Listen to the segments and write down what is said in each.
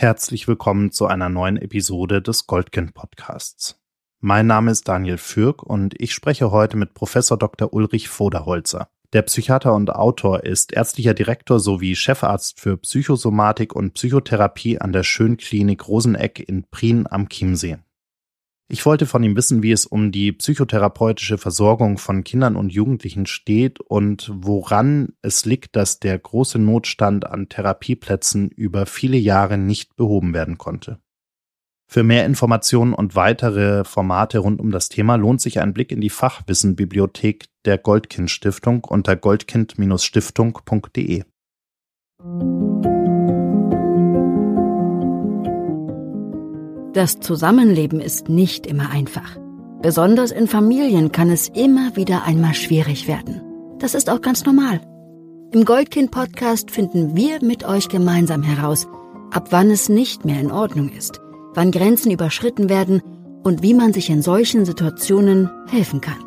Herzlich willkommen zu einer neuen Episode des Goldkind Podcasts. Mein Name ist Daniel Fürk und ich spreche heute mit Professor Dr. Ulrich Voderholzer. Der Psychiater und Autor ist ärztlicher Direktor sowie Chefarzt für Psychosomatik und Psychotherapie an der Schönklinik Roseneck in Prien am Chiemsee. Ich wollte von ihm wissen, wie es um die psychotherapeutische Versorgung von Kindern und Jugendlichen steht und woran es liegt, dass der große Notstand an Therapieplätzen über viele Jahre nicht behoben werden konnte. Für mehr Informationen und weitere Formate rund um das Thema lohnt sich ein Blick in die Fachwissenbibliothek der Goldkind Stiftung unter goldkind-stiftung.de. Das Zusammenleben ist nicht immer einfach. Besonders in Familien kann es immer wieder einmal schwierig werden. Das ist auch ganz normal. Im Goldkind-Podcast finden wir mit euch gemeinsam heraus, ab wann es nicht mehr in Ordnung ist, wann Grenzen überschritten werden und wie man sich in solchen Situationen helfen kann.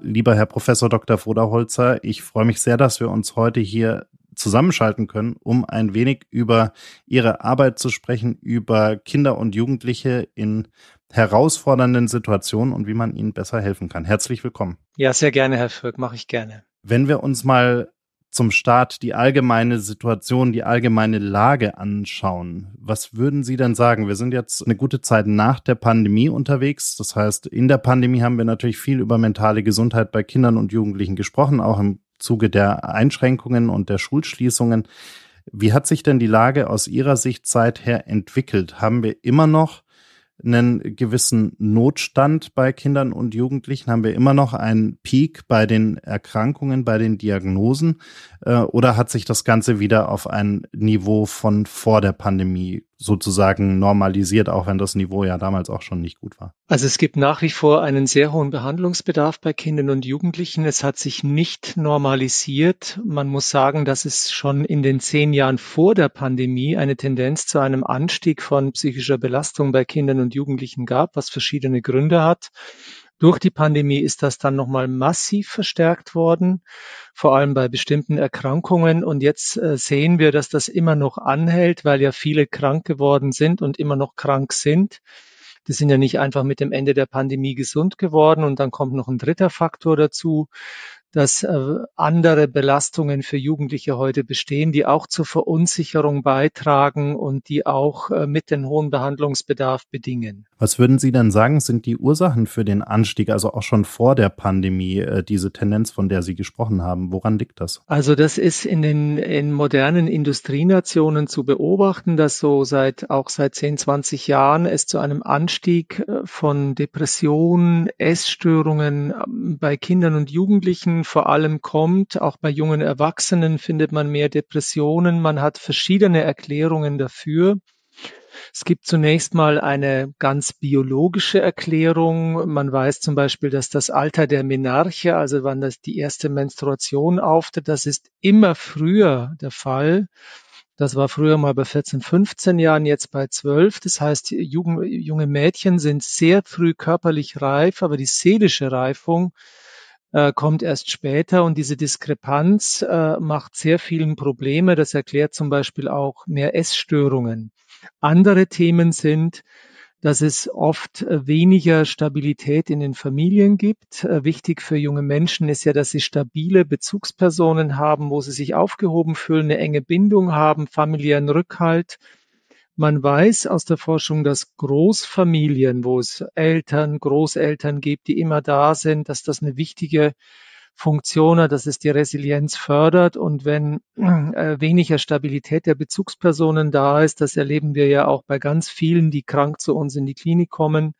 Lieber Herr Professor Dr. Voderholzer, ich freue mich sehr, dass wir uns heute hier zusammenschalten können, um ein wenig über Ihre Arbeit zu sprechen, über Kinder und Jugendliche in herausfordernden Situationen und wie man ihnen besser helfen kann. Herzlich willkommen. Ja, sehr gerne, Herr Völk, mache ich gerne. Wenn wir uns mal zum Start die allgemeine Situation, die allgemeine Lage anschauen. Was würden Sie denn sagen? Wir sind jetzt eine gute Zeit nach der Pandemie unterwegs. Das heißt, in der Pandemie haben wir natürlich viel über mentale Gesundheit bei Kindern und Jugendlichen gesprochen, auch im Zuge der Einschränkungen und der Schulschließungen. Wie hat sich denn die Lage aus Ihrer Sicht seither entwickelt? Haben wir immer noch einen gewissen Notstand bei Kindern und Jugendlichen? Haben wir immer noch einen Peak bei den Erkrankungen, bei den Diagnosen? Äh, oder hat sich das Ganze wieder auf ein Niveau von vor der Pandemie sozusagen normalisiert, auch wenn das Niveau ja damals auch schon nicht gut war? Also es gibt nach wie vor einen sehr hohen Behandlungsbedarf bei Kindern und Jugendlichen. Es hat sich nicht normalisiert. Man muss sagen, dass es schon in den zehn Jahren vor der Pandemie eine Tendenz zu einem Anstieg von psychischer Belastung bei Kindern und Jugendlichen gab, was verschiedene Gründe hat. Durch die Pandemie ist das dann nochmal massiv verstärkt worden, vor allem bei bestimmten Erkrankungen. Und jetzt äh, sehen wir, dass das immer noch anhält, weil ja viele krank geworden sind und immer noch krank sind. Die sind ja nicht einfach mit dem Ende der Pandemie gesund geworden. Und dann kommt noch ein dritter Faktor dazu dass äh, andere Belastungen für Jugendliche heute bestehen, die auch zur Verunsicherung beitragen und die auch äh, mit den hohen Behandlungsbedarf bedingen. Was würden Sie denn sagen, sind die Ursachen für den Anstieg, also auch schon vor der Pandemie, äh, diese Tendenz, von der Sie gesprochen haben? Woran liegt das? Also das ist in den in modernen Industrienationen zu beobachten, dass so seit auch seit 10, 20 Jahren es zu einem Anstieg von Depressionen, Essstörungen ähm, bei Kindern und Jugendlichen vor allem kommt. Auch bei jungen Erwachsenen findet man mehr Depressionen. Man hat verschiedene Erklärungen dafür. Es gibt zunächst mal eine ganz biologische Erklärung. Man weiß zum Beispiel, dass das Alter der Menarche, also wann das die erste Menstruation auftritt, das ist immer früher der Fall. Das war früher mal bei 14, 15 Jahren, jetzt bei 12. Das heißt, junge Mädchen sind sehr früh körperlich reif, aber die seelische Reifung äh, kommt erst später und diese Diskrepanz äh, macht sehr vielen Probleme. Das erklärt zum Beispiel auch mehr Essstörungen. Andere Themen sind, dass es oft äh, weniger Stabilität in den Familien gibt. Wichtig für junge Menschen ist ja, dass sie stabile Bezugspersonen haben, wo sie sich aufgehoben fühlen, eine enge Bindung haben, familiären Rückhalt. Man weiß aus der Forschung, dass Großfamilien, wo es Eltern, Großeltern gibt, die immer da sind, dass das eine wichtige Funktion hat, dass es die Resilienz fördert. Und wenn äh, weniger Stabilität der Bezugspersonen da ist, das erleben wir ja auch bei ganz vielen, die krank zu uns in die Klinik kommen,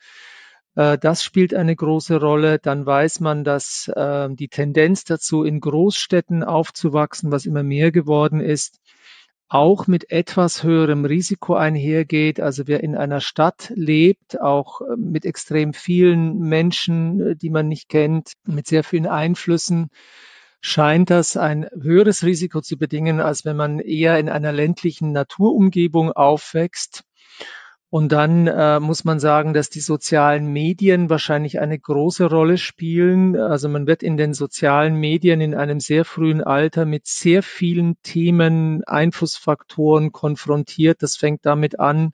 äh, das spielt eine große Rolle. Dann weiß man, dass äh, die Tendenz dazu, in Großstädten aufzuwachsen, was immer mehr geworden ist, auch mit etwas höherem Risiko einhergeht. Also wer in einer Stadt lebt, auch äh, mit extrem vielen Menschen, äh, die man nicht kennt, mit sehr vielen Einflüssen, scheint das ein höheres Risiko zu bedingen, als wenn man eher in einer ländlichen Naturumgebung aufwächst. Und dann äh, muss man sagen, dass die sozialen Medien wahrscheinlich eine große Rolle spielen. Also man wird in den sozialen Medien in einem sehr frühen Alter mit sehr vielen Themen, Einflussfaktoren konfrontiert. Das fängt damit an,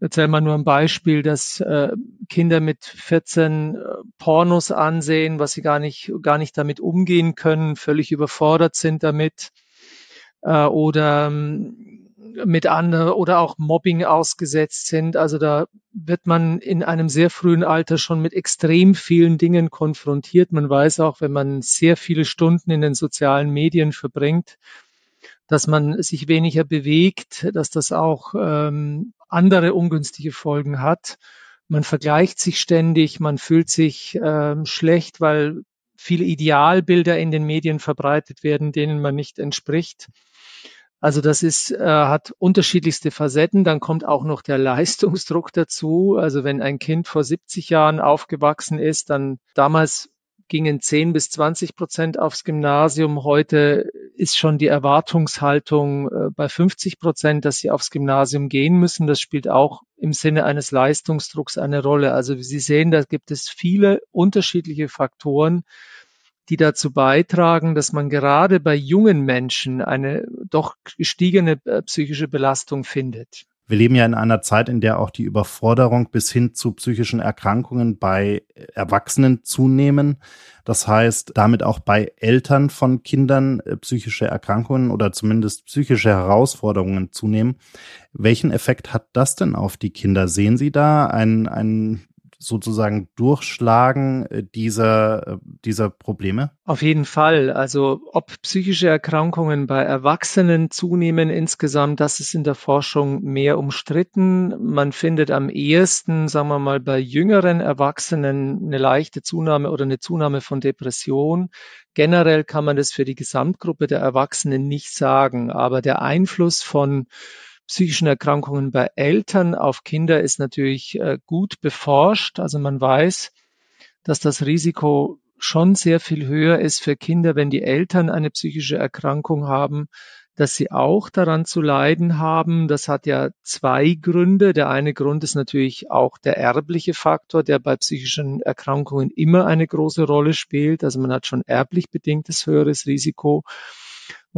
Erzähl mal nur ein Beispiel, dass äh, Kinder mit 14 äh, Pornos ansehen, was sie gar nicht, gar nicht damit umgehen können, völlig überfordert sind damit. Äh, oder ähm, mit anderen oder auch Mobbing ausgesetzt sind. Also da wird man in einem sehr frühen Alter schon mit extrem vielen Dingen konfrontiert. Man weiß auch, wenn man sehr viele Stunden in den sozialen Medien verbringt, dass man sich weniger bewegt, dass das auch ähm, andere ungünstige Folgen hat. Man vergleicht sich ständig, man fühlt sich ähm, schlecht, weil viele Idealbilder in den Medien verbreitet werden, denen man nicht entspricht. Also das ist, äh, hat unterschiedlichste Facetten. Dann kommt auch noch der Leistungsdruck dazu. Also wenn ein Kind vor 70 Jahren aufgewachsen ist, dann damals gingen 10 bis 20 Prozent aufs Gymnasium. Heute ist schon die Erwartungshaltung äh, bei 50 Prozent, dass sie aufs Gymnasium gehen müssen. Das spielt auch im Sinne eines Leistungsdrucks eine Rolle. Also wie Sie sehen, da gibt es viele unterschiedliche Faktoren, die dazu beitragen, dass man gerade bei jungen Menschen eine doch gestiegene äh, psychische Belastung findet. Wir leben ja in einer Zeit, in der auch die Überforderung bis hin zu psychischen Erkrankungen bei Erwachsenen zunehmen. Das heißt, damit auch bei Eltern von Kindern äh, psychische Erkrankungen oder zumindest psychische Herausforderungen zunehmen. Welchen Effekt hat das denn auf die Kinder? Sehen Sie da ein, ein sozusagen Durchschlagen äh, dieser, äh, dieser Probleme? Auf jeden Fall. Also ob psychische Erkrankungen bei Erwachsenen zunehmen insgesamt, das ist in der Forschung mehr umstritten. Man findet am ehesten, sagen wir mal, bei jüngeren Erwachsenen eine leichte Zunahme oder eine Zunahme von Depression. Generell kann man das für die Gesamtgruppe der Erwachsenen nicht sagen, aber der Einfluss von psychischen Erkrankungen bei Eltern auf Kinder ist natürlich äh, gut beforscht. Also man weiß, dass das Risiko schon sehr viel höher ist für Kinder, wenn die Eltern eine psychische Erkrankung haben, dass sie auch daran zu leiden haben. Das hat ja zwei Gründe. Der eine Grund ist natürlich auch der erbliche Faktor, der bei psychischen Erkrankungen immer eine große Rolle spielt. Also man hat schon erblich bedingtes höheres Risiko.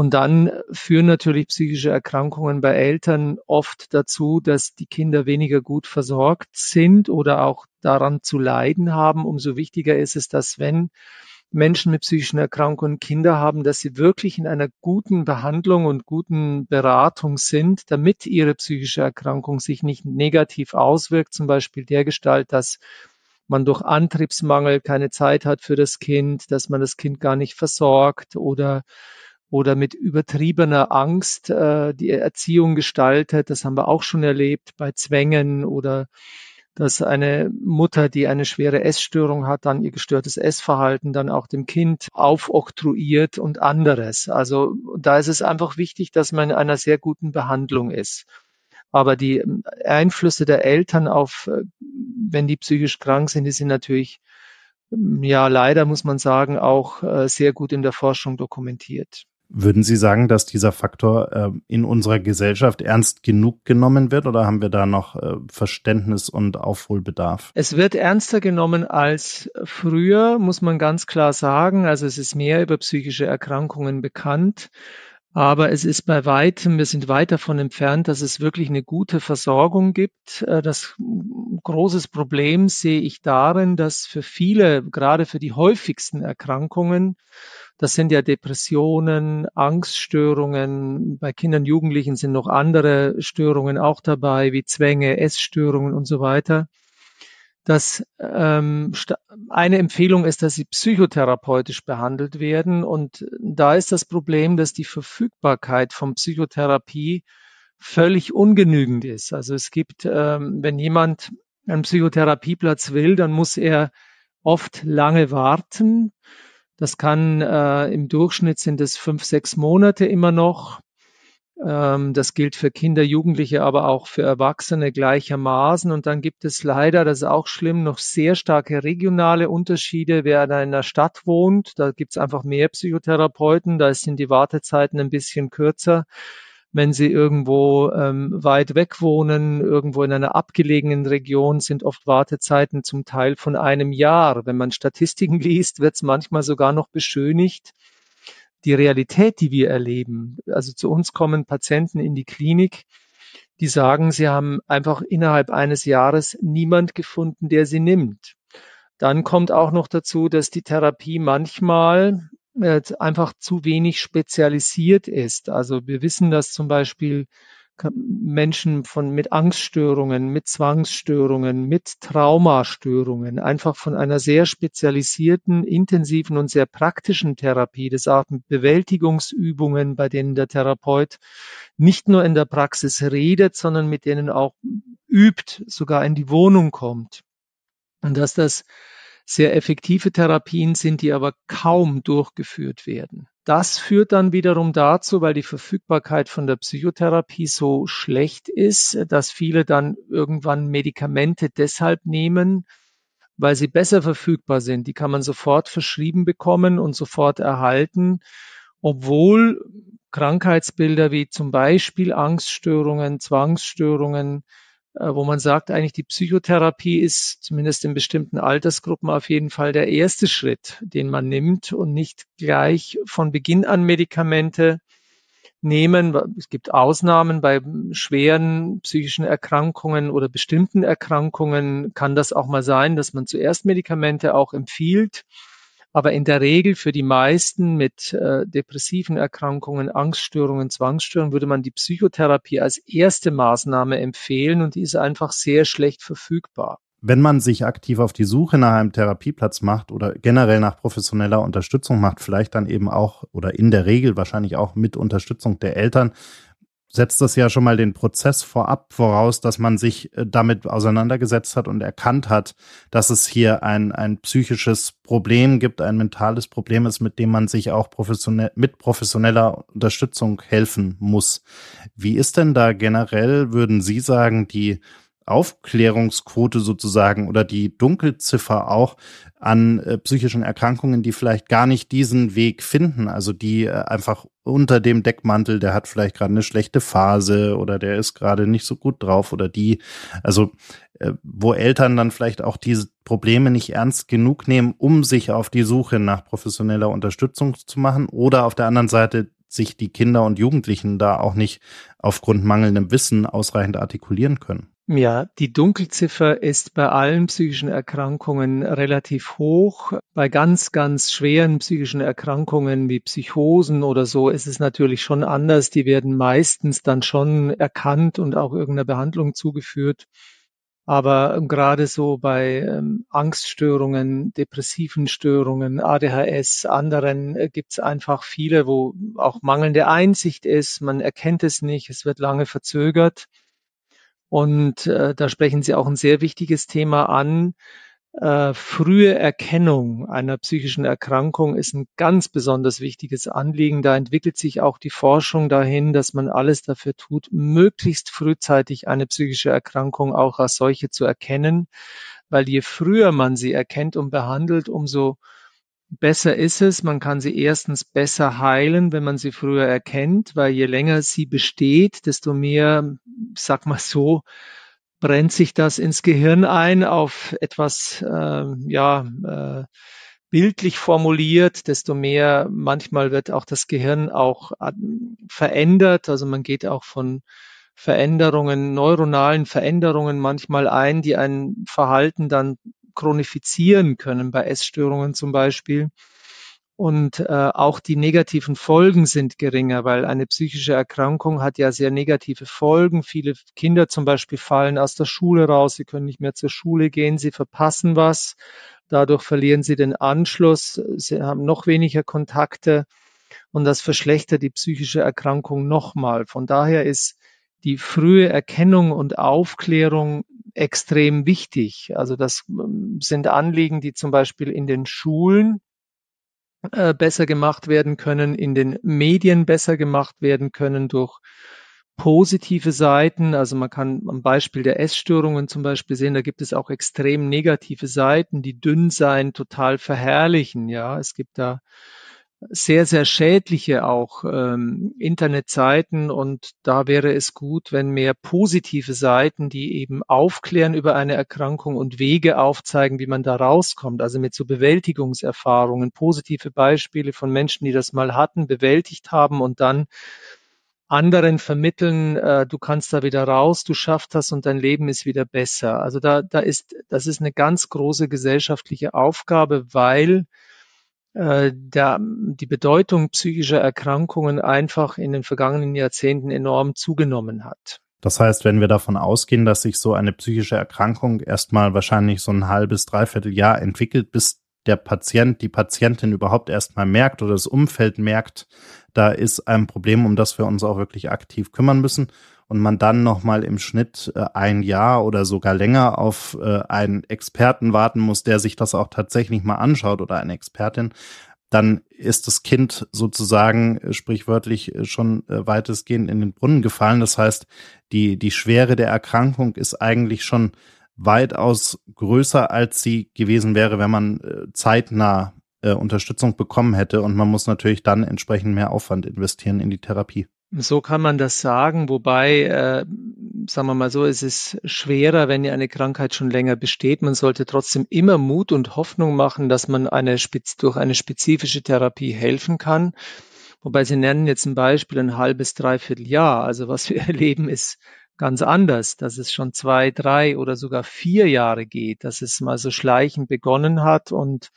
Und dann führen natürlich psychische Erkrankungen bei Eltern oft dazu, dass die Kinder weniger gut versorgt sind oder auch daran zu leiden haben. Umso wichtiger ist es, dass wenn Menschen mit psychischen Erkrankungen Kinder haben, dass sie wirklich in einer guten Behandlung und guten Beratung sind, damit ihre psychische Erkrankung sich nicht negativ auswirkt, zum Beispiel der Gestalt, dass man durch Antriebsmangel keine Zeit hat für das Kind, dass man das Kind gar nicht versorgt oder oder mit übertriebener Angst äh, die Erziehung gestaltet. Das haben wir auch schon erlebt bei Zwängen oder dass eine Mutter, die eine schwere Essstörung hat, dann ihr gestörtes Essverhalten dann auch dem Kind aufoktroyiert und anderes. Also da ist es einfach wichtig, dass man in einer sehr guten Behandlung ist. Aber die Einflüsse der Eltern auf, äh, wenn die psychisch krank sind, die sind natürlich, ja, leider muss man sagen, auch äh, sehr gut in der Forschung dokumentiert. Würden Sie sagen, dass dieser Faktor äh, in unserer Gesellschaft ernst genug genommen wird oder haben wir da noch äh, Verständnis und Aufholbedarf? Es wird ernster genommen als früher, muss man ganz klar sagen. Also es ist mehr über psychische Erkrankungen bekannt. Aber es ist bei weitem, wir sind weit davon entfernt, dass es wirklich eine gute Versorgung gibt. Äh, das großes Problem sehe ich darin, dass für viele, gerade für die häufigsten Erkrankungen, das sind ja Depressionen, Angststörungen. Bei Kindern, Jugendlichen sind noch andere Störungen auch dabei, wie Zwänge, Essstörungen und so weiter. Das ähm, eine Empfehlung ist, dass sie psychotherapeutisch behandelt werden. Und da ist das Problem, dass die Verfügbarkeit von Psychotherapie völlig ungenügend ist. Also es gibt, ähm, wenn jemand einen Psychotherapieplatz will, dann muss er oft lange warten. Das kann äh, im Durchschnitt sind es fünf, sechs Monate immer noch. Ähm, das gilt für Kinder, Jugendliche, aber auch für Erwachsene gleichermaßen. Und dann gibt es leider, das ist auch schlimm, noch sehr starke regionale Unterschiede. Wer in einer Stadt wohnt, da gibt es einfach mehr Psychotherapeuten, da sind die Wartezeiten ein bisschen kürzer. wenn sie irgendwo ähm, weit weg wohnen, irgendwo in einer abgelegenen Region, sind oft Wartezeiten zum Teil von einem Jahr. Wenn man Statistiken liest, wird es manchmal sogar noch beschönigt. Die Realität, die wir erleben, also zu uns kommen Patienten in die Klinik, die sagen, sie haben einfach innerhalb eines Jahres niemand gefunden, der sie nimmt. Dann kommt auch noch dazu, dass die Therapie manchmal äh, einfach zu wenig spezialisiert ist. Also wir wissen, dass zum Beispiel Menschen von, mit Angststörungen, mit Zwangsstörungen, mit Traumastörungen einfach von einer sehr spezialisierten, intensiven und sehr praktischen Therapie, auch mit Bewältigungsübungen, bei denen der Therapeut nicht nur in der Praxis redet, sondern mit denen auch übt, sogar in die Wohnung kommt. Und dass das sehr effektive Therapien sind, die aber kaum durchgeführt werden. Das führt dann wiederum dazu, weil die Verfügbarkeit von der Psychotherapie so schlecht ist, dass viele dann irgendwann Medikamente deshalb nehmen, weil sie besser verfügbar sind. Die kann man sofort verschrieben bekommen und sofort erhalten, obwohl Krankheitsbilder wie zum Beispiel Angststörungen, Zwangsstörungen, wo man sagt, eigentlich die Psychotherapie ist zumindest in bestimmten Altersgruppen auf jeden Fall der erste Schritt, den man nimmt und nicht gleich von Beginn an Medikamente nehmen. Es gibt Ausnahmen bei schweren psychischen Erkrankungen oder bestimmten Erkrankungen kann das auch mal sein, dass man zuerst Medikamente auch empfiehlt. Aber in der Regel für die meisten mit äh, depressiven Erkrankungen, Angststörungen, Zwangsstörungen würde man die Psychotherapie als erste Maßnahme empfehlen und die ist einfach sehr schlecht verfügbar. Wenn man sich aktiv auf die Suche nach einem Therapieplatz macht oder generell nach professioneller Unterstützung macht, vielleicht dann eben auch oder in der Regel wahrscheinlich auch mit Unterstützung der Eltern, setzt das ja schon mal den Prozess vorab voraus, dass man sich äh, damit auseinandergesetzt hat und erkannt hat, dass es hier ein, ein psychisches Problem gibt, ein mentales Problem ist, mit dem man sich auch professionell, mit professioneller Unterstützung helfen muss. Wie ist denn da generell, würden Sie sagen, die Aufklärungsquote sozusagen oder die Dunkelziffer auch an äh, psychischen Erkrankungen, die vielleicht gar nicht diesen Weg finden, also die äh, einfach unter dem Deckmantel, der hat vielleicht gerade eine schlechte Phase oder der ist gerade nicht so gut drauf oder die, also äh, wo Eltern dann vielleicht auch diese Probleme nicht ernst genug nehmen, um sich auf die Suche nach professioneller Unterstützung zu machen oder auf der anderen Seite sich die Kinder und Jugendlichen da auch nicht aufgrund mangelndem Wissen ausreichend artikulieren können. Ja, die Dunkelziffer ist bei allen psychischen Erkrankungen relativ hoch. Bei ganz, ganz schweren psychischen Erkrankungen wie Psychosen oder so ist es natürlich schon anders. Die werden meistens dann schon erkannt und auch irgendeiner Behandlung zugeführt. Aber gerade so bei ähm, Angststörungen, depressiven Störungen, ADHS, anderen äh, gibt es einfach viele, wo auch mangelnde Einsicht ist. Man erkennt es nicht, es wird lange verzögert. Und äh, da sprechen Sie auch ein sehr wichtiges Thema an. Äh, frühe Erkennung einer psychischen Erkrankung ist ein ganz besonders wichtiges Anliegen. Da entwickelt sich auch die Forschung dahin, dass man alles dafür tut, möglichst frühzeitig eine psychische Erkrankung auch als solche zu erkennen, weil je früher man sie erkennt und behandelt, umso besser ist es. Man kann sie erstens besser heilen, wenn man sie früher erkennt, weil je länger sie besteht, desto mehr, sag mal so, brennt sich das ins Gehirn ein auf etwas, äh, ja, äh, bildlich formuliert, desto mehr manchmal wird auch das Gehirn auch verändert. Also man geht auch von Veränderungen, neuronalen Veränderungen manchmal ein, die ein Verhalten dann chronifizieren können, bei Essstörungen zum Beispiel. Und äh, auch die negativen Folgen sind geringer, weil eine psychische Erkrankung hat ja sehr negative Folgen. Viele Kinder zum Beispiel fallen aus der Schule raus, sie können nicht mehr zur Schule gehen, sie verpassen was, dadurch verlieren sie den Anschluss, sie haben noch weniger Kontakte und das verschlechtert die psychische Erkrankung nochmal. Von daher ist die frühe Erkennung und Aufklärung extrem wichtig. Also das ähm, sind Anliegen, die zum Beispiel in den Schulen äh, besser gemacht werden können, in den Medien besser gemacht werden können durch positive Seiten. Also man kann am Beispiel der Essstörungen zum Beispiel sehen, da gibt es auch extrem negative Seiten, die dünn sein total verherrlichen. Ja, es gibt da sehr, sehr schädliche auch ähm, Internetseiten und da wäre es gut, wenn mehr positive Seiten, die eben aufklären über eine Erkrankung und Wege aufzeigen, wie man da rauskommt, also mit so Bewältigungserfahrungen, positive Beispiele von Menschen, die das mal hatten, bewältigt haben und dann anderen vermitteln, äh, du kannst da wieder raus, du schaffst das und dein Leben ist wieder besser. Also da, da ist, das ist eine ganz große gesellschaftliche Aufgabe, weil äh, die Bedeutung psychischer Erkrankungen einfach in den vergangenen Jahrzehnten enorm zugenommen hat. Das heißt, wenn wir davon ausgehen, dass sich so eine psychische Erkrankung erstmal wahrscheinlich so ein halbes, dreiviertel Jahr entwickelt, bis der Patient, die Patientin überhaupt erstmal merkt oder das Umfeld merkt, da ist ein Problem, um das wir uns auch wirklich aktiv kümmern müssen und man dann nochmal im Schnitt äh, ein Jahr oder sogar länger auf äh, einen Experten warten muss, der sich das auch tatsächlich mal anschaut oder eine Expertin, dann ist das Kind sozusagen äh, sprichwörtlich äh, schon äh, weitestgehend in den Brunnen gefallen. Das heißt, die, die Schwere der Erkrankung ist eigentlich schon weitaus größer, als sie gewesen wäre, wenn man zeitnah Unterstützung bekommen hätte. Und man muss natürlich dann entsprechend mehr Aufwand investieren in die Therapie. So kann man das sagen, wobei, äh, sagen wir mal so, es ist schwerer, wenn eine Krankheit schon länger besteht. Man sollte trotzdem immer Mut und Hoffnung machen, dass man eine, durch eine spezifische Therapie helfen kann. Wobei Sie nennen jetzt ein Beispiel ein halbes, dreiviertel Jahr. Also was wir erleben ist ganz anders, dass es schon zwei, drei oder sogar vier Jahre geht, dass es mal so schleichend begonnen hat und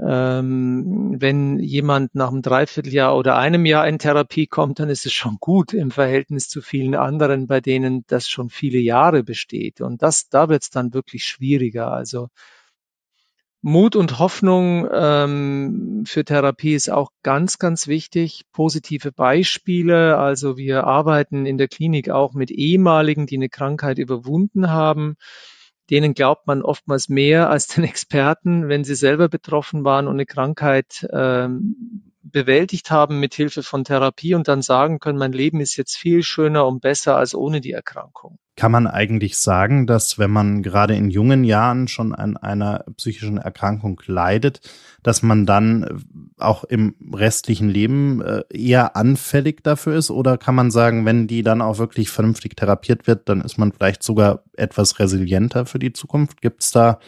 ähm, wenn jemand nach einem Dreivierteljahr oder einem Jahr in Therapie kommt, dann ist es schon gut im Verhältnis zu vielen anderen, bei denen das schon viele Jahre besteht. Und das, da wird es dann wirklich schwieriger. Also Mut und Hoffnung ähm, für Therapie ist auch ganz, ganz wichtig. Positive Beispiele. Also wir arbeiten in der Klinik auch mit ehemaligen, die eine Krankheit überwunden haben denen glaubt man oftmals mehr als den Experten, wenn sie selber betroffen waren und eine Krankheit ähm, bewältigt haben mit Hilfe von Therapie und dann sagen können, mein Leben ist jetzt viel schöner und besser als ohne die Erkrankung. Kann man eigentlich sagen, dass wenn man gerade in jungen Jahren schon an einer psychischen Erkrankung leidet, dass man dann auch im restlichen Leben äh, eher anfällig dafür ist? Oder kann man sagen, wenn die dann auch wirklich vernünftig therapiert wird, dann ist man vielleicht sogar etwas resilienter für die Zukunft? Gibt es da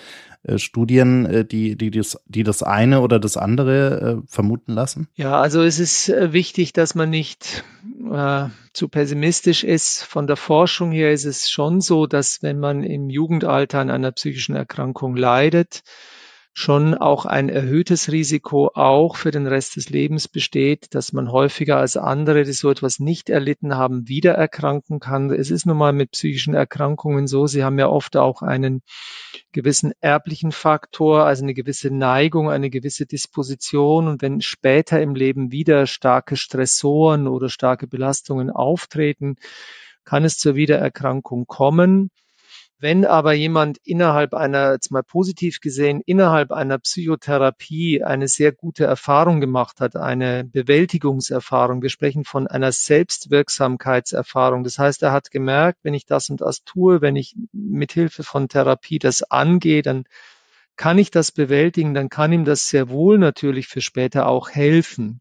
äh, Studien, äh, die, die, das, die das eine oder das andere äh, vermuten lassen? Ja, also es ist wichtig, dass man nicht äh, zu pessimistisch ist. Von der Forschung her ist es schon so, dass wenn man im Jugendalter an einer psychischen Erkrankung leidet, schon auch ein erhöhtes Risiko auch für den Rest des Lebens besteht, dass man häufiger als andere, die so etwas nicht erlitten haben, wieder erkranken kann. Es ist nun mal mit psychischen Erkrankungen so, sie haben ja oft auch einen gewissen erblichen Faktor, also eine gewisse Neigung, eine gewisse Disposition. Und wenn später im Leben wieder starke Stressoren oder starke Belastungen auftreten, kann es zur Wiedererkrankung kommen. Wenn aber jemand innerhalb einer, jetzt mal positiv gesehen, innerhalb einer Psychotherapie eine sehr gute Erfahrung gemacht hat, eine Bewältigungserfahrung, wir sprechen von einer Selbstwirksamkeitserfahrung. Das heißt, er hat gemerkt, wenn ich das und das tue, wenn ich mit Hilfe von Therapie das angehe, dann kann ich das bewältigen, dann kann ihm das sehr wohl natürlich für später auch helfen.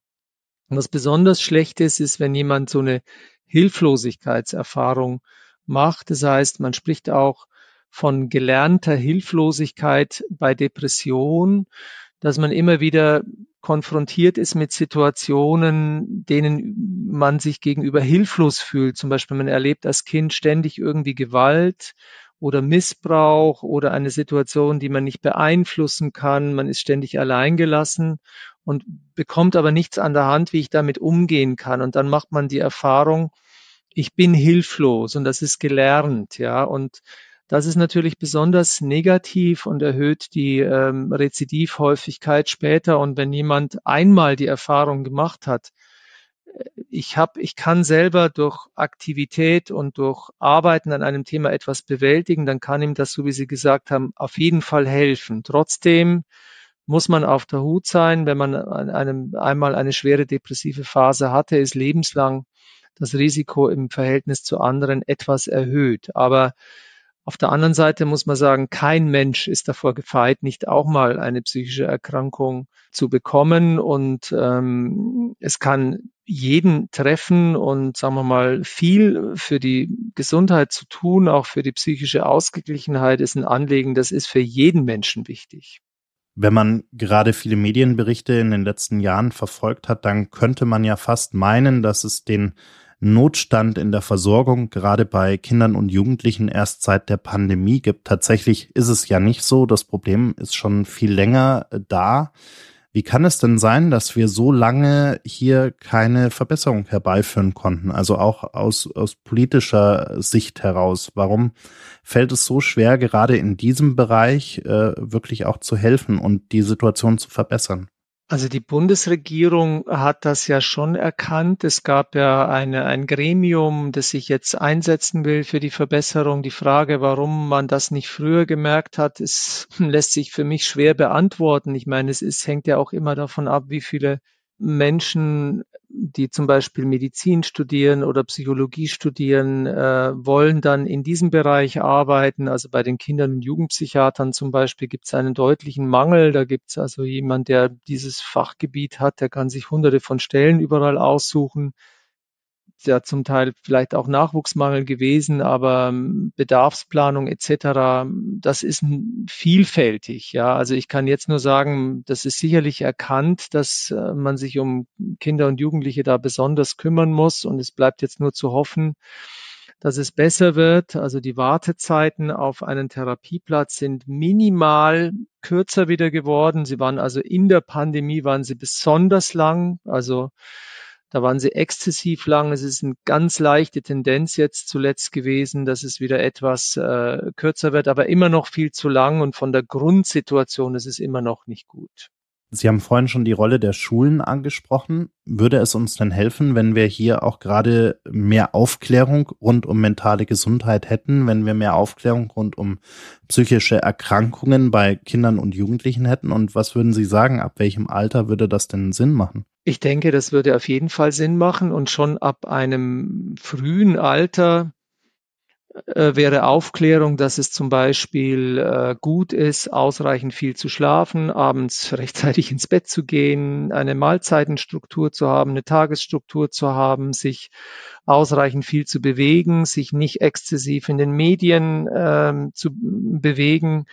Und was besonders schlecht ist, ist, wenn jemand so eine Hilflosigkeitserfahrung macht. Das heißt, man spricht auch von gelernter Hilflosigkeit bei Depression, dass man immer wieder konfrontiert ist mit Situationen, denen man sich gegenüber hilflos fühlt. Zum Beispiel man erlebt als Kind ständig irgendwie Gewalt oder Missbrauch oder eine Situation, die man nicht beeinflussen kann. Man ist ständig alleingelassen und bekommt aber nichts an der Hand, wie ich damit umgehen kann. Und dann macht man die Erfahrung, ich bin hilflos und das ist gelernt, ja. Und das ist natürlich besonders negativ und erhöht die ähm, Rezidivhäufigkeit später. Und wenn jemand einmal die Erfahrung gemacht hat, äh, ich habe, ich kann selber durch Aktivität und durch Arbeiten an einem Thema etwas bewältigen, dann kann ihm das, so wie Sie gesagt haben, auf jeden Fall helfen. Trotzdem muss man auf der Hut sein, wenn man an einem, einmal eine schwere depressive Phase hatte, ist lebenslang das Risiko im Verhältnis zu anderen etwas erhöht. Aber Auf der anderen Seite muss man sagen, kein Mensch ist davor gefeit, nicht auch mal eine psychische Erkrankung zu bekommen. Und ähm, es kann jeden treffen und sagen wir mal, viel für die Gesundheit zu tun, auch für die psychische Ausgeglichenheit ist ein Anliegen, das ist für jeden Menschen wichtig. Wenn man gerade viele Medienberichte in den letzten Jahren verfolgt hat, dann könnte man ja fast meinen, dass es den Notstand in der Versorgung gerade bei Kindern und Jugendlichen erst seit der Pandemie gibt. Tatsächlich ist es ja nicht so. Das Problem ist schon viel länger äh, da. Wie kann es denn sein, dass wir so lange hier keine Verbesserung herbeiführen konnten? Also auch aus, aus politischer Sicht heraus. Warum fällt es so schwer, gerade in diesem Bereich äh, wirklich auch zu helfen und die Situation zu verbessern? Also die Bundesregierung hat das ja schon erkannt. Es gab ja eine, ein Gremium, das sich jetzt einsetzen will für die Verbesserung. Die Frage, warum man das nicht früher gemerkt hat, ist, lässt sich für mich schwer beantworten. Ich meine, es ist, hängt ja auch immer davon ab, wie viele Menschen, die zum Beispiel Medizin studieren oder Psychologie studieren, äh, wollen dann in diesem Bereich arbeiten. Also bei den Kindern- und Jugendpsychiatern zum Beispiel gibt es einen deutlichen Mangel. Da gibt es also jemand, der dieses Fachgebiet hat, der kann sich hunderte von Stellen überall aussuchen ja zum Teil vielleicht auch Nachwuchsmangel gewesen, aber ähm, Bedarfsplanung etc., das ist vielfältig. Ja, also ich kann jetzt nur sagen, das ist sicherlich erkannt, dass äh, man sich um Kinder und Jugendliche da besonders kümmern muss und es bleibt jetzt nur zu hoffen, dass es besser wird. Also die Wartezeiten auf einen Therapieplatz sind minimal kürzer wieder geworden. Sie waren also in der Pandemie waren sie besonders lang. Also da waren sie exzessiv lang. Es ist eine ganz leichte Tendenz jetzt zuletzt gewesen, dass es wieder etwas äh, kürzer wird, aber immer noch viel zu lang und von der Grundsituation ist es immer noch nicht gut. Sie haben vorhin schon die Rolle der Schulen angesprochen. Würde es uns denn helfen, wenn wir hier auch gerade mehr Aufklärung rund um mentale Gesundheit hätten, wenn wir mehr Aufklärung rund um psychische Erkrankungen bei Kindern und Jugendlichen hätten? Und was würden Sie sagen, ab welchem Alter würde das denn Sinn machen? Ich denke, das würde auf jeden Fall Sinn machen und schon ab einem frühen Alter äh, wäre Aufklärung, dass es zum Beispiel äh, gut ist, ausreichend viel zu schlafen, abends rechtzeitig ins Bett zu gehen, eine Mahlzeitenstruktur zu haben, eine Tagesstruktur zu haben, sich ausreichend viel zu bewegen, sich nicht exzessiv in den Medien äh, zu bewegen,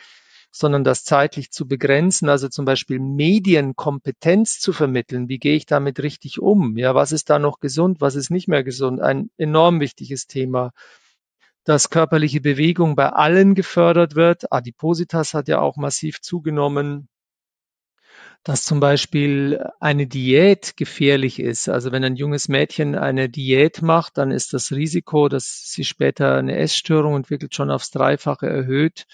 sondern das zeitlich zu begrenzen, also zum Beispiel Medienkompetenz zu vermitteln. Wie gehe ich damit richtig um? Ja, was ist da noch gesund? Was ist nicht mehr gesund? Ein enorm wichtiges Thema dass körperliche Bewegung bei allen gefördert wird. Adipositas hat ja auch massiv zugenommen. Dass zum Beispiel eine Diät gefährlich ist. Also wenn ein junges Mädchen eine Diät macht, dann ist das Risiko, dass sie später eine Essstörung entwickelt, schon aufs Dreifache erhöht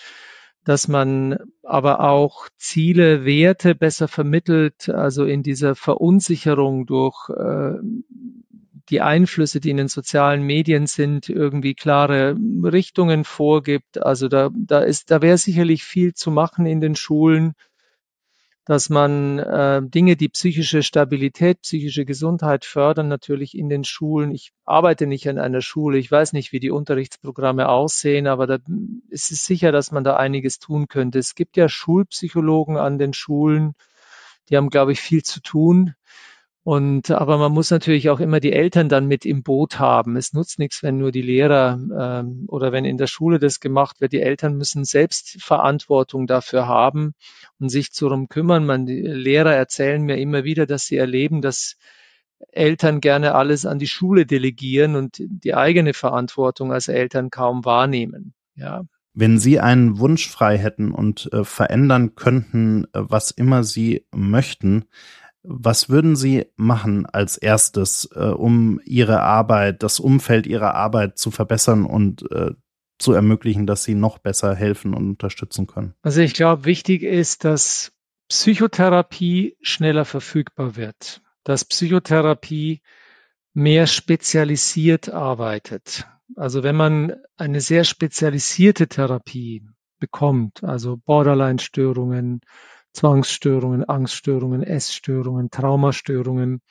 dass man aber auch Ziele, Werte besser vermittelt, also in dieser Verunsicherung durch äh, die Einflüsse, die in den sozialen Medien sind, irgendwie klare Richtungen vorgibt. Also da, da ist, da wäre sicherlich viel zu machen in den Schulen, dass man äh, Dinge, die psychische Stabilität, psychische Gesundheit fördern, natürlich in den Schulen. Ich arbeite nicht an einer Schule, ich weiß nicht, wie die Unterrichtsprogramme aussehen, aber da ist es sicher, dass man da einiges tun könnte. Es gibt ja Schulpsychologen an den Schulen, die haben, glaube ich, viel zu tun. Und aber man muss natürlich auch immer die Eltern dann mit im Boot haben. Es nutzt nichts, wenn nur die Lehrer ähm, oder wenn in der Schule das gemacht wird. Die Eltern müssen selbst Verantwortung dafür haben und sich darum kümmern. Man, die Lehrer erzählen mir immer wieder, dass sie erleben, dass Eltern gerne alles an die Schule delegieren und die eigene Verantwortung als Eltern kaum wahrnehmen. Ja. Wenn Sie einen Wunsch frei hätten und äh, verändern könnten, äh, was immer Sie möchten, was würden Sie machen als erstes, äh, um Ihre Arbeit, das Umfeld Ihrer Arbeit zu verbessern und äh, zu ermöglichen, dass Sie noch besser helfen und unterstützen können? Also ich glaube, wichtig ist, dass Psychotherapie schneller verfügbar wird, dass Psychotherapie mehr spezialisiert arbeitet. Also wenn man eine sehr spezialisierte Therapie bekommt, also Borderline-Störungen, Zwangsstörungen, Angststörungen, Essstörungen, Traumastörungen,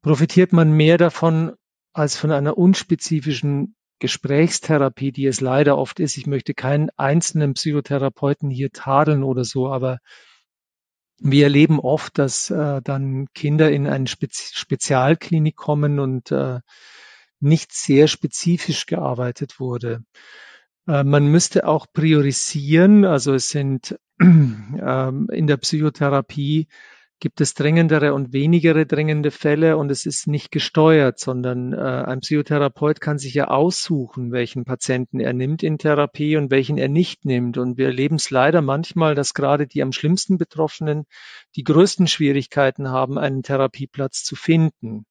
profitiert man mehr davon als von einer unspezifischen Gesprächstherapie, die es leider oft ist. Ich möchte keinen einzelnen Psychotherapeuten hier tadeln oder so, aber wir erleben oft, dass äh, dann Kinder in eine Spez Spezialklinik kommen und äh, nicht sehr spezifisch gearbeitet wurde. Äh, man müsste auch priorisieren, also es sind in der Psychotherapie gibt es dringendere und wenigere dringende Fälle und es ist nicht gesteuert, sondern äh, ein Psychotherapeut kann sich ja aussuchen, welchen Patienten er nimmt in Therapie und welchen er nicht nimmt. Und wir erleben es leider manchmal, dass gerade die am schlimmsten Betroffenen die größten Schwierigkeiten haben, einen Therapieplatz zu finden.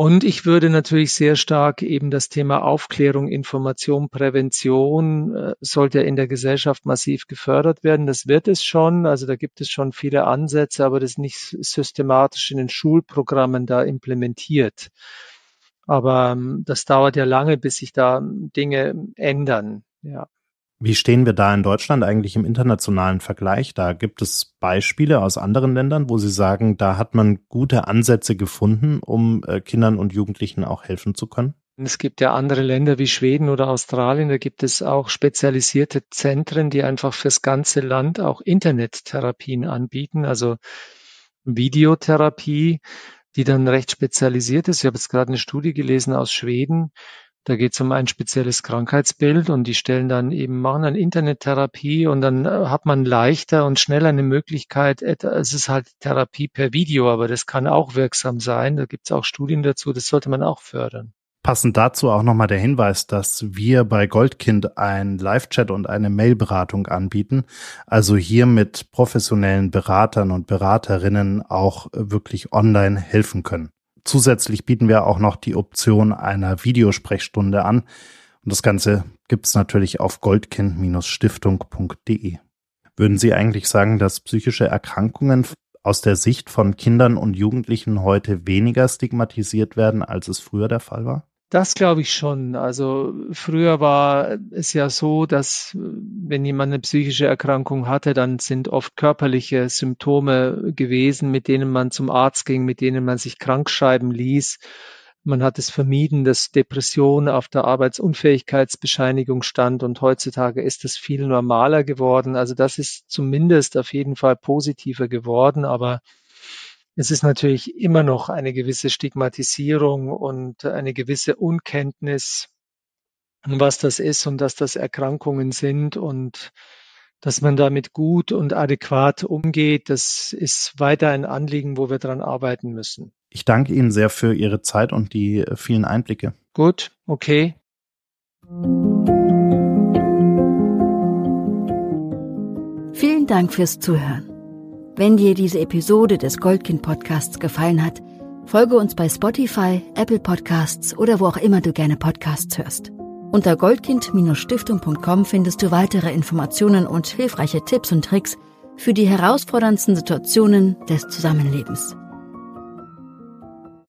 Und ich würde natürlich sehr stark eben das Thema Aufklärung, Information, Prävention äh, sollte in der Gesellschaft massiv gefördert werden. Das wird es schon. Also da gibt es schon viele Ansätze, aber das nicht systematisch in den Schulprogrammen da implementiert. Aber ähm, das dauert ja lange, bis sich da Dinge ändern. Ja. Wie stehen wir da in Deutschland eigentlich im internationalen Vergleich? Da gibt es Beispiele aus anderen Ländern, wo Sie sagen, da hat man gute Ansätze gefunden, um äh, Kindern und Jugendlichen auch helfen zu können? Es gibt ja andere Länder wie Schweden oder Australien, da gibt es auch spezialisierte Zentren, die einfach fürs ganze Land auch Internettherapien anbieten, also Videotherapie, die dann recht spezialisiert ist. Ich habe jetzt gerade eine Studie gelesen aus Schweden, da geht es um ein spezielles Krankheitsbild und die stellen dann eben, machen dann Internettherapie und dann äh, hat man leichter und schneller eine Möglichkeit, es ist halt Therapie per Video, aber das kann auch wirksam sein. Da gibt es auch Studien dazu, das sollte man auch fördern. Passend dazu auch nochmal der Hinweis, dass wir bei Goldkind ein Live-Chat und eine Mail-Beratung anbieten. Also hier mit professionellen Beratern und Beraterinnen auch wirklich online helfen können. Zusätzlich bieten wir auch noch die Option einer Videosprechstunde an. Und das Ganze gibt's natürlich auf goldkind-stiftung.de. Würden Sie eigentlich sagen, dass psychische Erkrankungen aus der Sicht von Kindern und Jugendlichen heute weniger stigmatisiert werden, als es früher der Fall war? Das glaube ich schon. Also früher war es ja so, dass wenn jemand eine psychische Erkrankung hatte, dann sind oft körperliche Symptome gewesen, mit denen man zum Arzt ging, mit denen man sich krank schreiben ließ. Man hat es vermieden, dass Depression auf der Arbeitsunfähigkeitsbescheinigung stand und heutzutage ist es viel normaler geworden. Also das ist zumindest auf jeden Fall positiver geworden, aber es ist natürlich immer noch eine gewisse Stigmatisierung und eine gewisse Unkenntnis, was das ist und dass das Erkrankungen sind und dass man damit gut und adäquat umgeht, das ist weiter ein Anliegen, wo wir dran arbeiten müssen. Ich danke Ihnen sehr für Ihre Zeit und die vielen Einblicke. Gut, okay. Vielen Dank fürs Zuhören. Wenn dir diese Episode des Goldkind Podcasts gefallen hat, folge uns bei Spotify, Apple Podcasts oder wo auch immer du gerne Podcasts hörst. Unter goldkind-stiftung.com findest du weitere Informationen und hilfreiche Tipps und Tricks für die herausforderndsten Situationen des Zusammenlebens.